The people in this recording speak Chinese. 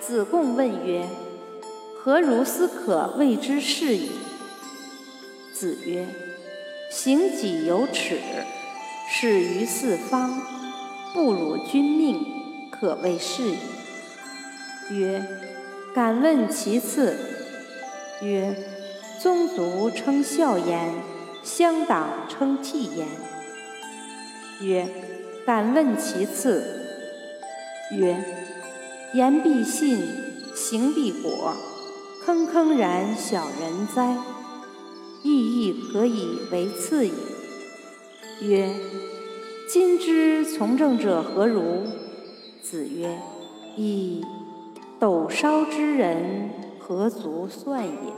子贡问曰：“何如斯可谓之是矣？”子曰：“行己有耻，始于四方，不辱君命，可谓是矣。”曰：“敢问其次。”曰：“宗族称孝焉，乡党称悌焉。”曰：“敢问其次。”曰：“言必信，行必果，坑坑然小人哉！意亦何以为次矣。”曰：“今之从政者何如？”子曰：“以！斗烧之人，何足算也？”